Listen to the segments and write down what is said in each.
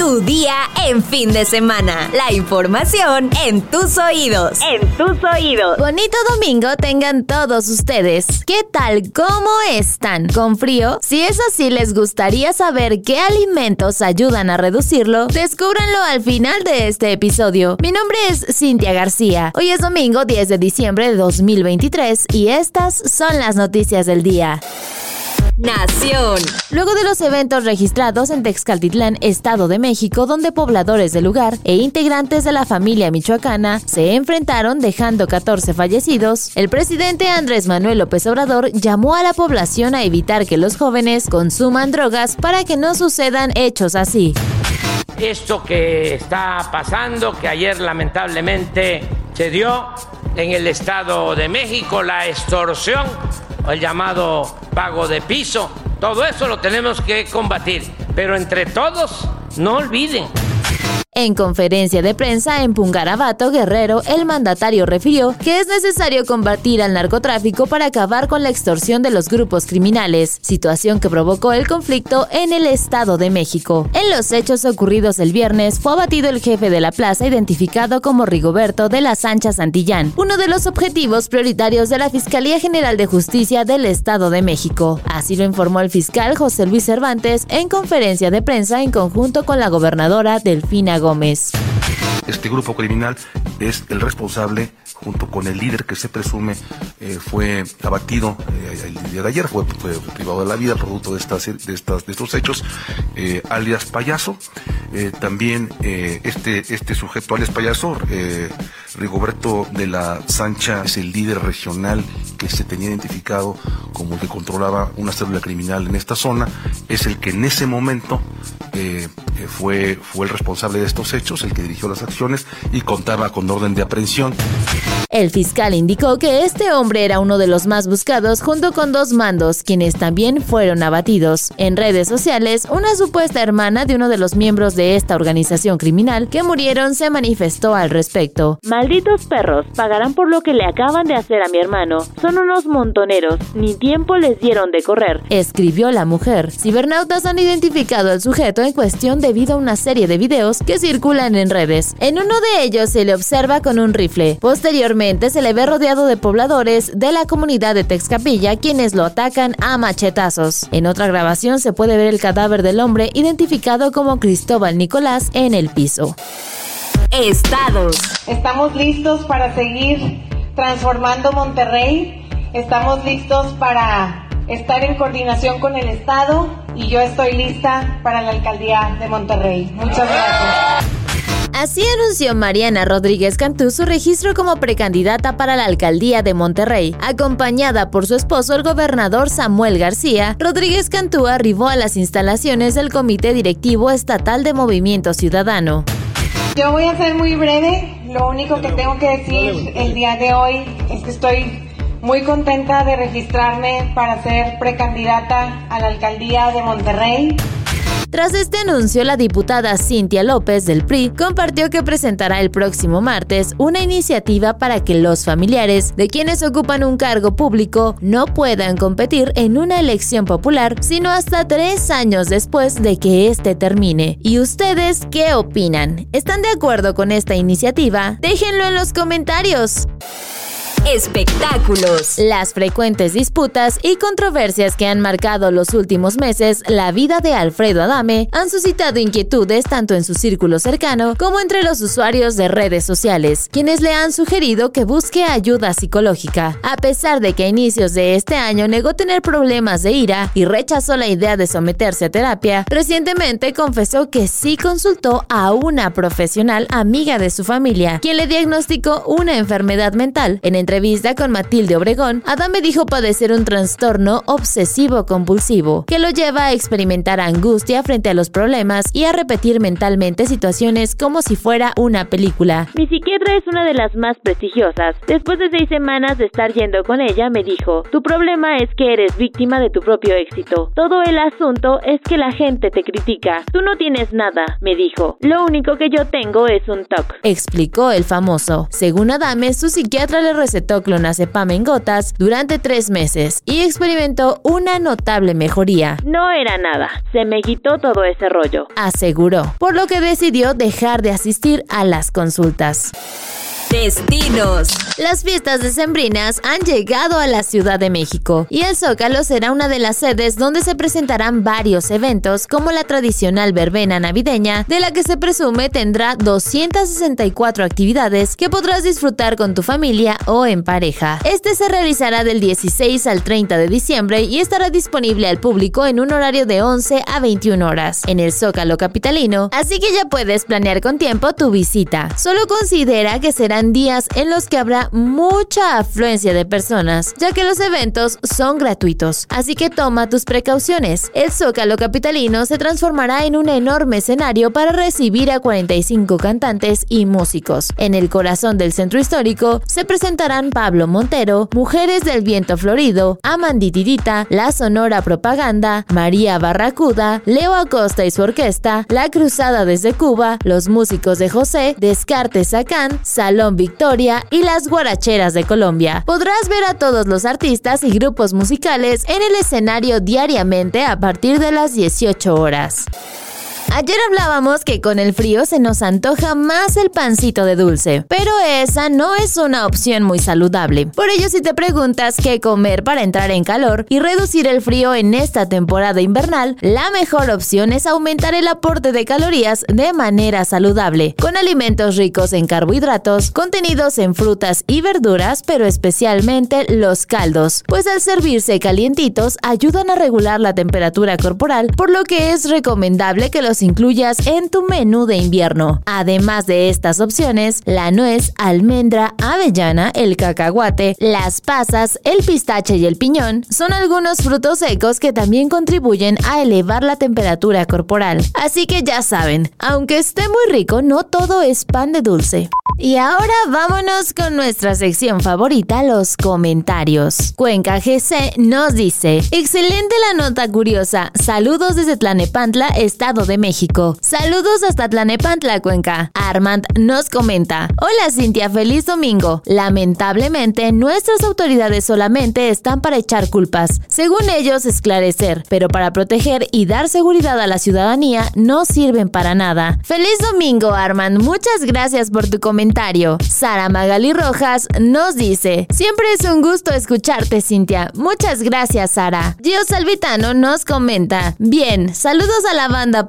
Tu día en fin de semana. La información en tus oídos. En tus oídos. Bonito domingo tengan todos ustedes. ¿Qué tal? ¿Cómo están? ¿Con frío? Si es así, les gustaría saber qué alimentos ayudan a reducirlo. Descúbranlo al final de este episodio. Mi nombre es Cintia García. Hoy es domingo 10 de diciembre de 2023 y estas son las noticias del día. Nación. Luego de los eventos registrados en Texcaltitlán, Estado de México, donde pobladores del lugar e integrantes de la familia michoacana se enfrentaron dejando 14 fallecidos, el presidente Andrés Manuel López Obrador llamó a la población a evitar que los jóvenes consuman drogas para que no sucedan hechos así. Esto que está pasando, que ayer lamentablemente se dio en el Estado de México, la extorsión el llamado pago de piso. Todo eso lo tenemos que combatir, pero entre todos no olviden en conferencia de prensa en Pungarabato, Guerrero, el mandatario refirió que es necesario combatir al narcotráfico para acabar con la extorsión de los grupos criminales, situación que provocó el conflicto en el Estado de México. En los hechos ocurridos el viernes fue abatido el jefe de la plaza identificado como Rigoberto de la Sancha Santillán, uno de los objetivos prioritarios de la Fiscalía General de Justicia del Estado de México. Así lo informó el fiscal José Luis Cervantes en conferencia de prensa en conjunto con la gobernadora Delfina Gómez. Este grupo criminal es el responsable, junto con el líder que se presume eh, fue abatido eh, el día de ayer, fue, privado de la vida producto de, estas, estos hechos, eh, alias Payaso. también este, este sujeto, alias Payaso, Rigoberto de la Sancha, es el líder regional que se tenía identificado como el que controlaba una célula criminal en esta zona, es el que en ese momento fue, fue el responsable de estos hechos, el que dirigió las acciones y contaba con orden de aprehensión. El fiscal indicó que este hombre era uno de los más buscados junto con dos mandos, quienes también fueron abatidos. En redes sociales, una supuesta hermana de uno de los miembros de esta organización criminal que murieron se manifestó al respecto. Malditos perros, pagarán por lo que le acaban de hacer a mi hermano. Son unos montoneros, ni tiempo les dieron de correr. Escribió la mujer. Cibernautas han identificado al sujeto en cuestión debido a una serie de videos que circulan en redes. En uno de ellos se le observa con un rifle. Posteriormente se le ve rodeado de pobladores de la comunidad de Texcapilla quienes lo atacan a machetazos. En otra grabación se puede ver el cadáver del hombre identificado como Cristóbal Nicolás en el piso. Estados. Estamos listos para seguir transformando Monterrey. Estamos listos para estar en coordinación con el Estado y yo estoy lista para la alcaldía de Monterrey. Muchas gracias. Así anunció Mariana Rodríguez Cantú su registro como precandidata para la alcaldía de Monterrey. Acompañada por su esposo, el gobernador Samuel García, Rodríguez Cantú arribó a las instalaciones del Comité Directivo Estatal de Movimiento Ciudadano. Yo voy a ser muy breve. Lo único que tengo que decir el día de hoy es que estoy muy contenta de registrarme para ser precandidata a la alcaldía de Monterrey. Tras este anuncio, la diputada Cintia López del PRI compartió que presentará el próximo martes una iniciativa para que los familiares de quienes ocupan un cargo público no puedan competir en una elección popular, sino hasta tres años después de que éste termine. ¿Y ustedes qué opinan? ¿Están de acuerdo con esta iniciativa? Déjenlo en los comentarios espectáculos. Las frecuentes disputas y controversias que han marcado los últimos meses la vida de Alfredo Adame han suscitado inquietudes tanto en su círculo cercano como entre los usuarios de redes sociales, quienes le han sugerido que busque ayuda psicológica. A pesar de que a inicios de este año negó tener problemas de ira y rechazó la idea de someterse a terapia, recientemente confesó que sí consultó a una profesional amiga de su familia, quien le diagnosticó una enfermedad mental. En entrevista con Matilde Obregón, Adame dijo padecer un trastorno obsesivo-compulsivo, que lo lleva a experimentar angustia frente a los problemas y a repetir mentalmente situaciones como si fuera una película. Mi psiquiatra es una de las más prestigiosas. Después de seis semanas de estar yendo con ella, me dijo, tu problema es que eres víctima de tu propio éxito. Todo el asunto es que la gente te critica. Tú no tienes nada, me dijo. Lo único que yo tengo es un TOC. Explicó el famoso. Según Adame, su psiquiatra le recetó recetó clonazepam en gotas durante tres meses y experimentó una notable mejoría. No era nada, se me quitó todo ese rollo, aseguró, por lo que decidió dejar de asistir a las consultas. Destinos. Las fiestas decembrinas han llegado a la Ciudad de México y el Zócalo será una de las sedes donde se presentarán varios eventos como la tradicional verbena navideña, de la que se presume tendrá 264 actividades que podrás disfrutar con tu familia o en pareja. Este se realizará del 16 al 30 de diciembre y estará disponible al público en un horario de 11 a 21 horas en el Zócalo capitalino, así que ya puedes planear con tiempo tu visita. Solo considera que será días en los que habrá mucha afluencia de personas, ya que los eventos son gratuitos, así que toma tus precauciones. El Zócalo Capitalino se transformará en un enorme escenario para recibir a 45 cantantes y músicos. En el corazón del centro histórico se presentarán Pablo Montero, Mujeres del Viento Florido, Amanditidita, La Sonora Propaganda, María Barracuda, Leo Acosta y su orquesta, La Cruzada desde Cuba, los músicos de José, Descartes Sacán, Salón Victoria y las Guaracheras de Colombia. Podrás ver a todos los artistas y grupos musicales en el escenario diariamente a partir de las 18 horas. Ayer hablábamos que con el frío se nos antoja más el pancito de dulce, pero esa no es una opción muy saludable. Por ello, si te preguntas qué comer para entrar en calor y reducir el frío en esta temporada invernal, la mejor opción es aumentar el aporte de calorías de manera saludable, con alimentos ricos en carbohidratos, contenidos en frutas y verduras, pero especialmente los caldos, pues al servirse calientitos ayudan a regular la temperatura corporal, por lo que es recomendable que los incluyas en tu menú de invierno. Además de estas opciones, la nuez, almendra, avellana, el cacahuate, las pasas, el pistache y el piñón son algunos frutos secos que también contribuyen a elevar la temperatura corporal. Así que ya saben, aunque esté muy rico, no todo es pan de dulce. Y ahora vámonos con nuestra sección favorita, los comentarios. Cuenca GC nos dice, excelente la nota curiosa, saludos desde Tlanepantla, Estado de México. Saludos hasta Tlanepantla, Cuenca. Armand nos comenta, hola Cintia, feliz domingo. Lamentablemente, nuestras autoridades solamente están para echar culpas, según ellos esclarecer, pero para proteger y dar seguridad a la ciudadanía no sirven para nada. Feliz domingo, Armand, muchas gracias por tu comentario Sara Magali Rojas nos dice, siempre es un gusto escucharte, Cintia. Muchas gracias, Sara. Gio Salvitano nos comenta, bien, saludos a la banda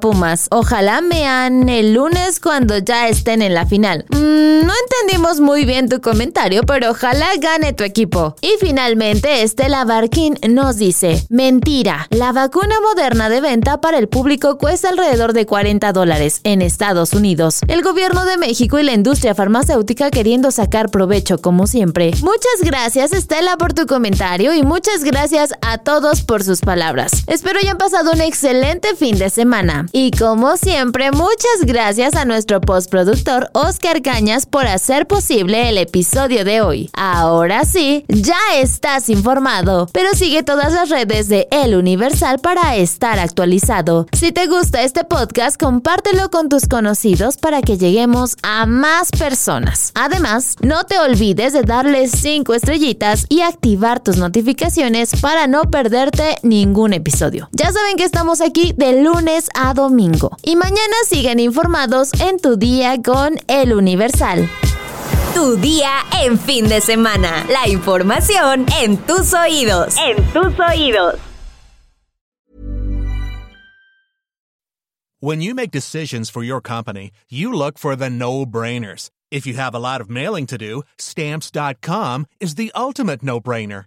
Ojalá mean el lunes cuando ya estén en la final. Mm, no entendimos muy bien tu comentario, pero ojalá gane tu equipo. Y finalmente, Estela Barkin nos dice, mentira, la vacuna moderna de venta para el público cuesta alrededor de 40 dólares en Estados Unidos. El gobierno de México y la industria farmacéutica queriendo sacar provecho como siempre. Muchas gracias Estela por tu comentario y muchas gracias a todos por sus palabras. Espero hayan pasado un excelente fin de semana. Y como siempre, muchas gracias a nuestro postproductor Oscar Cañas por hacer posible el episodio de hoy. Ahora sí, ya estás informado, pero sigue todas las redes de El Universal para estar actualizado. Si te gusta este podcast, compártelo con tus conocidos para que lleguemos a más personas Además, no te olvides de darle 5 estrellitas y activar tus notificaciones para no perderte ningún episodio. Ya saben que estamos aquí de lunes a domingo. Y mañana siguen informados en tu día con El Universal. Tu día en fin de semana. La información en tus oídos. En tus oídos. When you make decisions for your company, you look for the no-brainers. If you have a lot of mailing to do, stamps.com is the ultimate no brainer.